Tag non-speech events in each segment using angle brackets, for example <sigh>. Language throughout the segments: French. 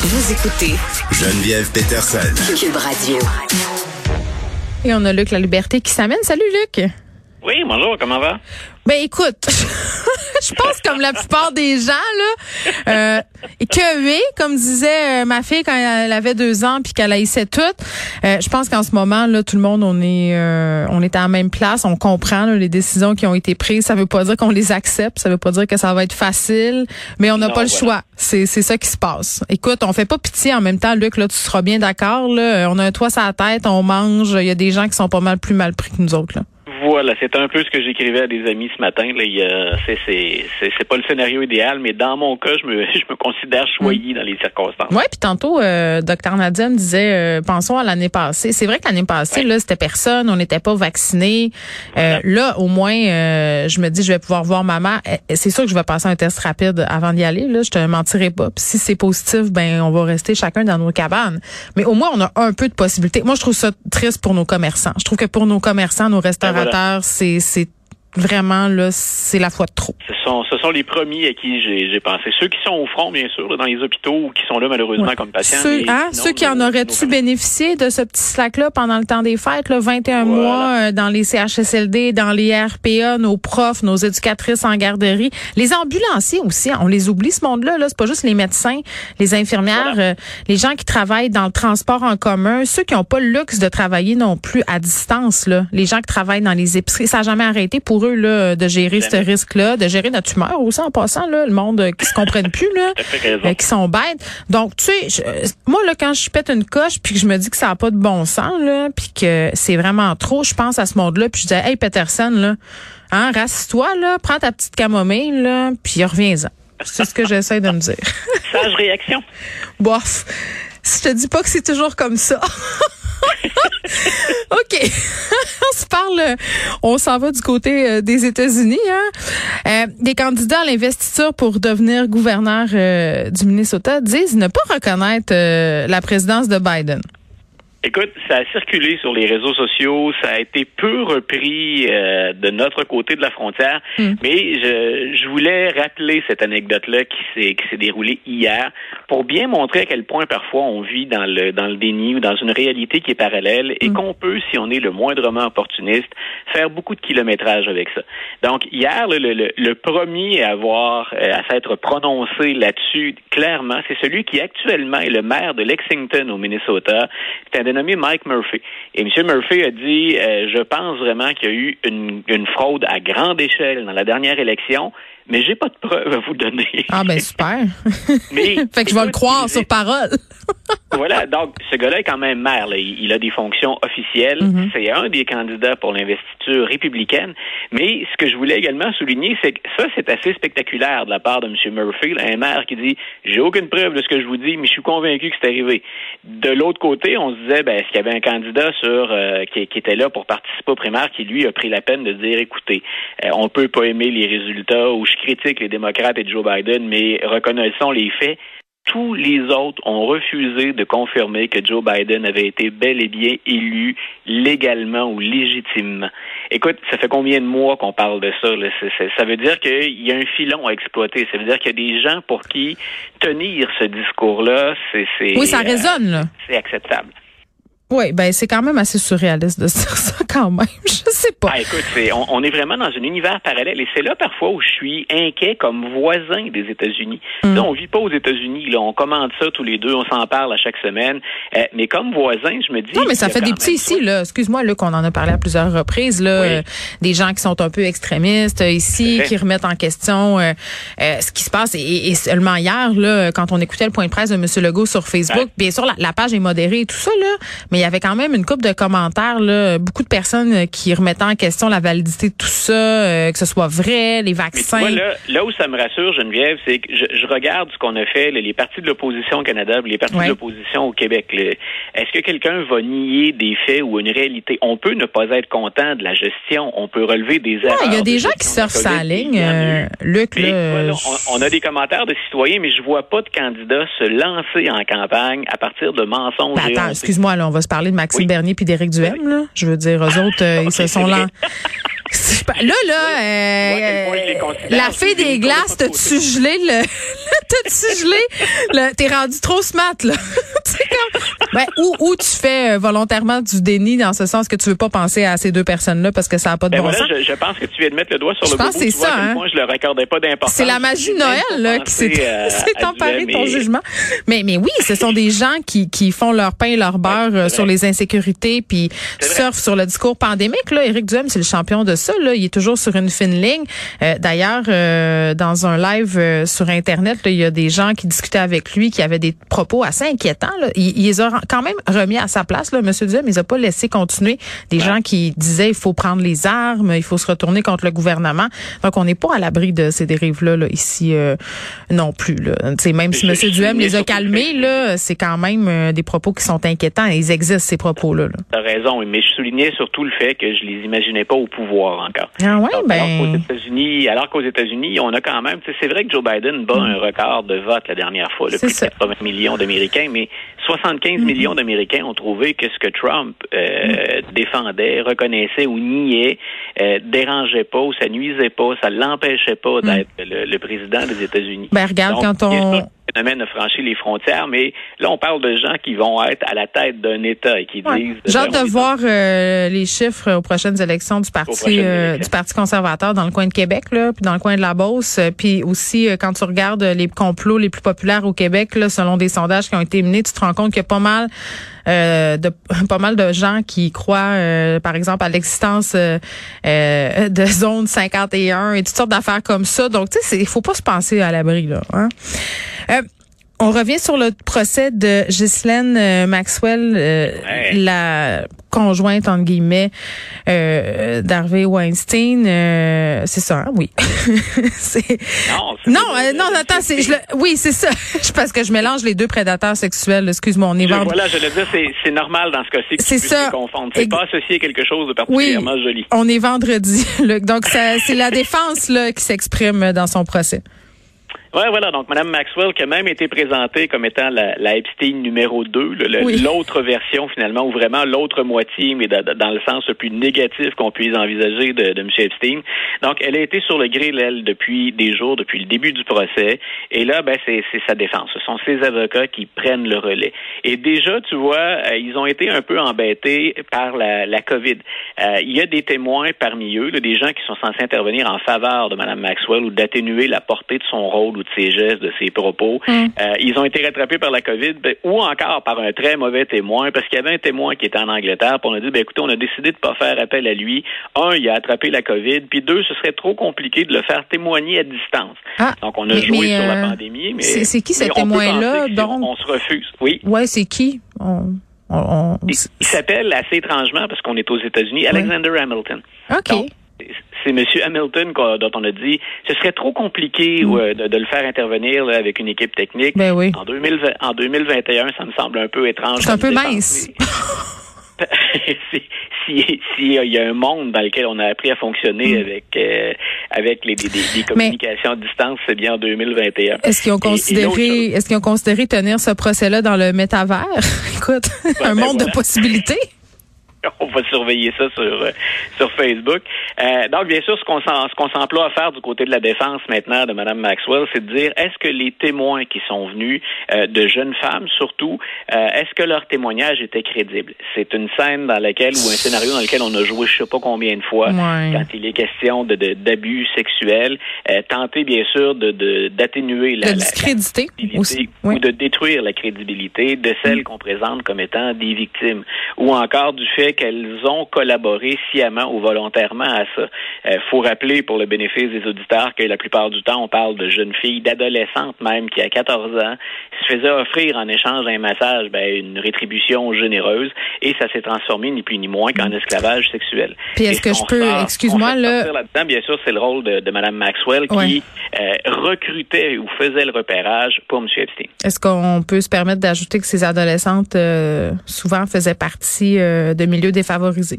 Vous écoutez Geneviève Peterson. Cube Radio. Et on a Luc La Liberté qui s'amène. Salut Luc. Oui, bonjour, comment va? Ben écoute, <laughs> je pense comme la plupart des gens là, euh, que oui, comme disait euh, ma fille quand elle avait deux ans puis qu'elle haïssait tout. Euh, je pense qu'en ce moment là, tout le monde on est euh, on est à la même place, on comprend là, les décisions qui ont été prises. Ça veut pas dire qu'on les accepte, ça veut pas dire que ça va être facile, mais on n'a pas le voilà. choix. C'est c'est ça qui se passe. Écoute, on fait pas pitié en même temps, Luc. Là, tu seras bien d'accord. Là, on a un toit sur la tête, on mange. Il y a des gens qui sont pas mal plus mal pris que nous autres là. Voilà, c'est un peu ce que j'écrivais à des amis ce matin. Là. C'est, c'est, c'est, c'est pas le scénario idéal, mais dans mon cas, je me, <laughs> je me considère choyé dans les circonstances. Oui, puis tantôt, euh, Nadia me disait, euh, pensons à l'année passée. C'est vrai que l'année passée, Ouais. là, c'était personne, on n'était pas vaccinés. Euh, là, au moins, euh, je me dis, je vais pouvoir voir ma mère. Euh, C'est sûr que je vais passer un test rapide avant d'y aller. Là, je te mentirai pas. Puis si c'est positif, ben, on va rester chacun dans nos cabanes. Mais au moins, on a un peu de possibilités. Moi, je trouve ça triste pour nos commerçants. Je trouve que pour nos commerçants, nos restaurateurs, c'est c'est vraiment là, c'est la fois de trop. Ce sont, ce sont les premiers à qui j'ai, j'ai pensé. Ceux qui sont au front, bien sûr, là, dans les hôpitaux ou qui sont là malheureusement Ouais. comme patients. Ceux, hein, sinon, ceux qui en auraient-tu bénéficié de ce petit slack-là pendant le temps des fêtes, là, 21 Voilà. mois euh, dans les CHSLD, dans les RPA, nos profs, nos éducatrices en garderie, les ambulanciers aussi, on les oublie ce monde-là. Là, c'est pas juste les médecins, les infirmières, Voilà. euh, les gens qui travaillent dans le transport en commun, ceux qui n'ont pas le luxe de travailler non plus à distance, là, les gens qui travaillent dans les épiceries, ça n'a jamais arrêté pour eux là de gérer ce risque-là, de gérer notre humeur aussi en passant là, le monde euh, qui se comprenne plus là <laughs> euh, qui sont bêtes. Donc, tu sais, je- euh, moi, là, quand je pète une coche puis que je me dis que ça n'a pas de bon sens, là, puis que c'est vraiment trop, je pense à ce monde-là, puis je dis, hey, Peterson, là, hein, rasse-toi, là, prends ta petite camomille, là, puis reviens-en. C'est ce que j'essaie de me dire. <laughs> Sage réaction. Bof. Je te dis pas que c'est toujours comme ça. <laughs> <laughs> OK. <laughs> on se parle, euh, on s'en va du côté euh, des États-Unis. Hein? Euh, des candidats à l'investiture pour devenir gouverneur du Minnesota disent ne pas reconnaître la présidence de Biden. Écoute, ça a circulé sur les réseaux sociaux, ça a été peu repris euh, de notre côté de la frontière, Mm. mais je, je voulais rappeler cette anecdote-là qui s'est qui s'est déroulée hier pour bien montrer à quel point parfois on vit dans le dans le déni ou dans une réalité qui est parallèle et Mm. qu'on peut, si on est le moindrement opportuniste, faire beaucoup de kilométrage avec ça. Donc hier, le, le, le- premier à avoir euh, à s'être prononcé là-dessus clairement, c'est celui qui actuellement est le maire de Lexington au Minnesota. C'est un dénommé Mike Murphy. Et M. Murphy a dit, euh, je pense vraiment qu'il y a eu une fraude à grande échelle dans la dernière élection, mais j'ai pas de preuves à vous donner. Ah ben super. <laughs> Mais, <laughs> fait que je vais le croire il- sur parole. <laughs> voilà, donc ce gars-là est quand même maire. là. Il, a des fonctions officielles. Mhm. C'est un des candidats pour l'investiture républicaine. Mais ce que je voulais également souligner, c'est que ça, c'est assez spectaculaire de la part de M. Murphy, là, un maire qui dit J'ai aucune preuve de ce que je vous dis, mais je suis convaincu que c'est arrivé. De l'autre côté, on se disait ben, est-ce qu'il y avait un candidat sur euh, qui, qui était là pour participer aux primaires qui, lui, a pris la peine de dire écoutez, on peut pas aimer les résultats ou je critique les démocrates et Joe Biden, mais reconnaissons les faits tous les autres ont refusé de confirmer que Joe Biden avait été bel et bien élu légalement ou légitimement. Écoute, ça fait combien de mois qu'on parle de ça? là? Ça veut dire qu'il y a un filon à exploiter. Ça veut dire qu'il y a des gens pour qui tenir ce discours-là, c'est c'est, Oui, ça euh, résonne, là. c'est acceptable. Oui, ben c'est quand même assez surréaliste de dire ça quand même. <laughs> Je sais pas. Ah, écoute, c'est- on, on est vraiment dans un univers parallèle et c'est là parfois où je suis inquiet comme voisin des États-Unis. Mm. Là, on vit pas aux États-Unis, là, on commande ça tous les deux, on s'en parle à chaque semaine. Euh, mais comme voisin, je me dis. Non, mais ça fait des petits ici, là. Excuse-moi, là, qu'on en a parlé à plusieurs reprises, là. Oui. euh, des gens qui sont un peu extrémistes euh, ici, qui remettent en question euh, euh, ce qui se passe. Et, et seulement hier, là, quand on écoutait le point de presse de M. Legault sur Facebook, Ouais. bien sûr, la, la page est modérée et tout ça, là. Mais il y avait quand même une couple de commentaires, là. Beaucoup de personnes euh, qui remettaient en question la validité de tout ça, euh, que ce soit vrai, les Mais vaccins. vois, là, là où ça me rassure, Geneviève, c'est que je, je regarde ce qu'on a fait, les partis de l'opposition au Canada, les partis Ouais. de l'opposition au Québec. Est-ce que quelqu'un va nier des faits ou une réalité? On peut ne pas être content de la gestion, on peut relever des erreurs. Il y a de des gens qui surfent sa ligne, euh, eu. Luc, Mais voilà, je- on, on a des commentaires de citoyens, mais je vois pas de candidats se lancer en campagne à partir de mensonges. Ben, attends, excuse-moi, là, on va se parler de Maxime Oui. Bernier puis d'Éric Duhem, là. Je veux dire, eux autres, euh, ils <laughs> se sont vrai. <laughs> <laughs> Là, là, euh, la fée des glaces, t'as-tu gelé le, <laughs> t'as-tu gelé le, t'es rendu trop smart, là. <laughs> ben, ou, ou tu fais euh, volontairement du déni dans ce sens que tu veux pas penser à ces deux personnes-là parce que ça n'a pas de ben bon voilà, sens. Je, je, pense que tu viens de mettre le doigt sur je le pense bout. c'est ça, hein? Moi, je le raccordais pas d'importance. C'est la magie de Noël, là, qui s'est emparée de ton jugement. Mais, mais oui, ce sont des gens qui, qui font leur pain et leur beurre ouais, sur les insécurités puis surfent sur le discours pandémique, là. Éric Duhem, c'est le champion de ça, là. Il est toujours sur une fine ligne. Euh, D'ailleurs, euh, dans un live euh, sur Internet, là, il y a des gens qui discutaient avec lui qui avaient des propos assez inquiétants. Là. Il, il, les a quand même remis à sa place, là, M. Duhem. Il les a pas laissé continuer. Des ouais. gens qui disaient il faut prendre les armes, il faut se retourner contre le gouvernement. Donc, on n'est pas à l'abri de ces dérives-là là, ici euh, non plus. Là. T'sais, même si M. Duhem les a calmés, là, c'est quand même euh, des propos qui sont inquiétants. Ils existent, ces propos-là. Là. T'as raison, mais je soulignais surtout le fait que je les imaginais pas au pouvoir encore. Ah ouais, ben... Alors qu'aux États-Unis, alors qu'aux États-Unis, on a quand même, c'est vrai que Joe Biden bat mm. un record de vote la dernière fois, le plus de 80 millions d'Américains, mais 75 mm. millions d'Américains ont trouvé que ce que Trump euh, mm. défendait, reconnaissait ou niait euh, dérangeait pas ou ça nuisait pas, ça l'empêchait pas d'être le, le, président des États-Unis. Ben regarde Donc, quand on phénomène a franchi les frontières, mais là, on parle de gens qui vont être à la tête d'un État et qui ouais. disent... J'ai hâte de voir euh, les chiffres aux prochaines élections du Parti euh, du Parti conservateur dans le coin de Québec, là, puis dans le coin de la Beauce. Puis aussi, euh, quand tu regardes les complots les plus populaires au Québec, là, selon des sondages qui ont été menés, tu te rends compte qu'il y a pas mal euh, de <laughs> pas mal de gens qui croient, euh, par exemple, à l'existence euh, de zone 51 et toutes sortes d'affaires comme ça. Donc, tu sais, il faut pas se penser à l'abri là. Hein? On revient sur le procès de Ghislaine Maxwell, euh, ouais. la conjointe entre guillemets euh, d'Harvey Weinstein. Euh, c'est ça, hein? oui. <laughs> non, non, non, attends, c'est je le, oui, c'est ça. <laughs> parce que je mélange les deux prédateurs sexuels. Excuse-moi, on est vendredi. Voilà, je le dire, c'est, c'est normal dans ce cas-ci que c'est ça. confondre. C'est pas associé à quelque chose de particulièrement oui, joli. On est vendredi, <laughs> Luc. Donc ça, c'est la défense là qui s'exprime dans son procès. Oui, voilà. Donc, Mme Maxwell, qui a même été présentée comme étant la, la Epstein numéro 2, l'autre oui. version, finalement, ou vraiment l'autre moitié, mais dans le sens le plus négatif qu'on puisse envisager de, de M. Epstein. Donc, elle a été sur le grill, elle, depuis des jours, depuis le début du procès. Et là, ben, c'est sa défense. Ce sont ses avocats qui prennent le relais. Et déjà, tu vois, euh, ils ont été un peu embêtés par la, la COVID. Euh, il y a des témoins parmi eux, là, des gens qui sont censés intervenir en faveur de Mme Maxwell ou d'atténuer la portée de son rôle ou de ses gestes, de ses propos. Mm. Euh, ils ont été rattrapés par la COVID ben, ou encore par un très mauvais témoin parce qu'il y avait un témoin qui était en Angleterre puis on a dit, ben, écoutez, on a décidé de pas faire appel à lui. Un, il a attrapé la COVID, puis deux, ce serait trop compliqué de le faire témoigner à distance. Ah, donc, on a mais, joué mais, sur euh, la pandémie, mais... C'est qui ce témoin-là? Donc... On se refuse. Oui. Ouais, c'est qui? On... On, on... Il, s'appelle assez étrangement, parce qu'on est aux États-Unis, Alexander. Hamilton. OK. Donc, c'est M. Hamilton dont on a dit ce serait trop compliqué Mm. euh, de, de, le faire intervenir là, avec une équipe technique. Ben oui. En, 2020, en 2021, ça me semble un peu étrange. C'est un peu mince. S'il <laughs> si, si, y a un monde dans lequel on a appris à fonctionner mm. avec euh, avec les, les, les communications Mais, à distance, c'est bien en 2021. Est-ce qu'ils ont considéré est-ce qu'ils ont considéré tenir ce procès-là dans le métavers? <laughs> Écoute, ouais, un ben monde voilà. de possibilités. <laughs> on va surveiller ça sur euh, sur Facebook. Euh, donc, bien sûr, ce qu'on s'emploie à faire du côté de la défense maintenant de Mme Maxwell, c'est de dire est-ce que les témoins qui sont venus, euh, de jeunes femmes surtout, euh, est-ce que leur témoignage était crédible? C'est une scène dans laquelle ou un scénario dans lequel on a joué je sais pas combien de fois ouais. quand il est question de d'abus sexuels, euh, tenter bien sûr de d'atténuer de, la, de discréditer la aussi. ou de détruire la crédibilité de celles qu'on présente comme étant des victimes ou encore du fait qu'elles ont collaboré sciemment ou volontairement à ça. Il euh, faut rappeler pour le bénéfice des auditeurs que la plupart du temps, on parle de jeunes filles, d'adolescentes même, qui à 14 ans se faisaient offrir en échange d'un massage ben, une rétribution généreuse et ça s'est transformé ni plus ni moins qu'en esclavage sexuel. Puis est-ce que je peux, excuse-moi, là... là bien sûr, c'est le rôle de, de Mme Maxwell Ouais. qui euh, recrutait ou faisait le repérage pour M. Epstein. Est-ce qu'on peut se permettre d'ajouter que ces adolescentes euh, souvent faisaient partie euh, de milieux défavorisés?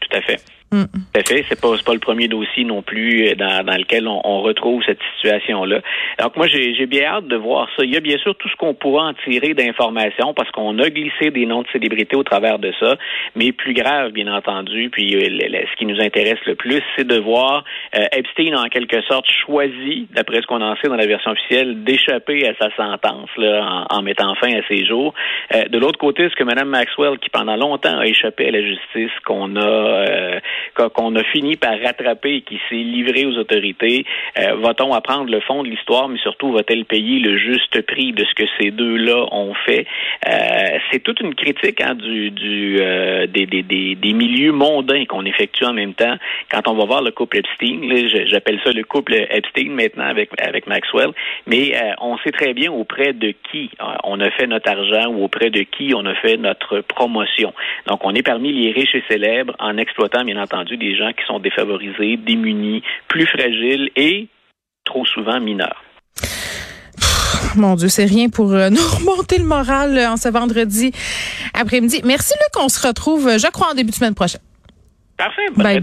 Tout à fait. Mm. À fait. C'est pas, pas le premier dossier non plus euh, dans, dans lequel on, on retrouve cette situation-là. Donc moi, j'ai bien hâte de voir ça. Il y a bien sûr tout ce qu'on pourra en tirer d'informations parce qu'on a glissé des noms de célébrités au travers de ça. Mais plus grave, bien entendu, puis euh, ce qui nous intéresse le plus, c'est de voir euh, Epstein en quelque sorte choisi, d'après ce qu'on en sait dans la version officielle, d'échapper à sa sentence là, en, en, mettant fin à ses jours. Euh, de l'autre côté, ce que Mme Maxwell, qui pendant longtemps a échappé à la justice, qu'on a euh, qu'on a fini par rattraper et qui s'est livré aux autorités, euh, va-t-on apprendre le fond de l'histoire, mais surtout va-t-elle payer le juste prix de ce que ces deux-là ont fait? Euh, C'est toute une critique hein, du, du euh, des, des, des, des, milieux mondains qu'on effectue en même temps. Quand on va voir le couple Epstein, j'appelle ça le couple Epstein maintenant avec avec Maxwell, mais euh, on sait très bien auprès de qui on a fait notre argent ou auprès de qui on a fait notre promotion. Donc on est parmi les riches et célèbres en exploitant bien entendu des gens qui sont défavorisés, démunis, plus fragiles et trop souvent Mon Dieu, c'est rien pour euh, <laughs> nous remonter le moral euh, en ce vendredi après-midi. Merci Luc, on se retrouve, je crois, en début de semaine prochaine. Parfait. Bonne bye bye.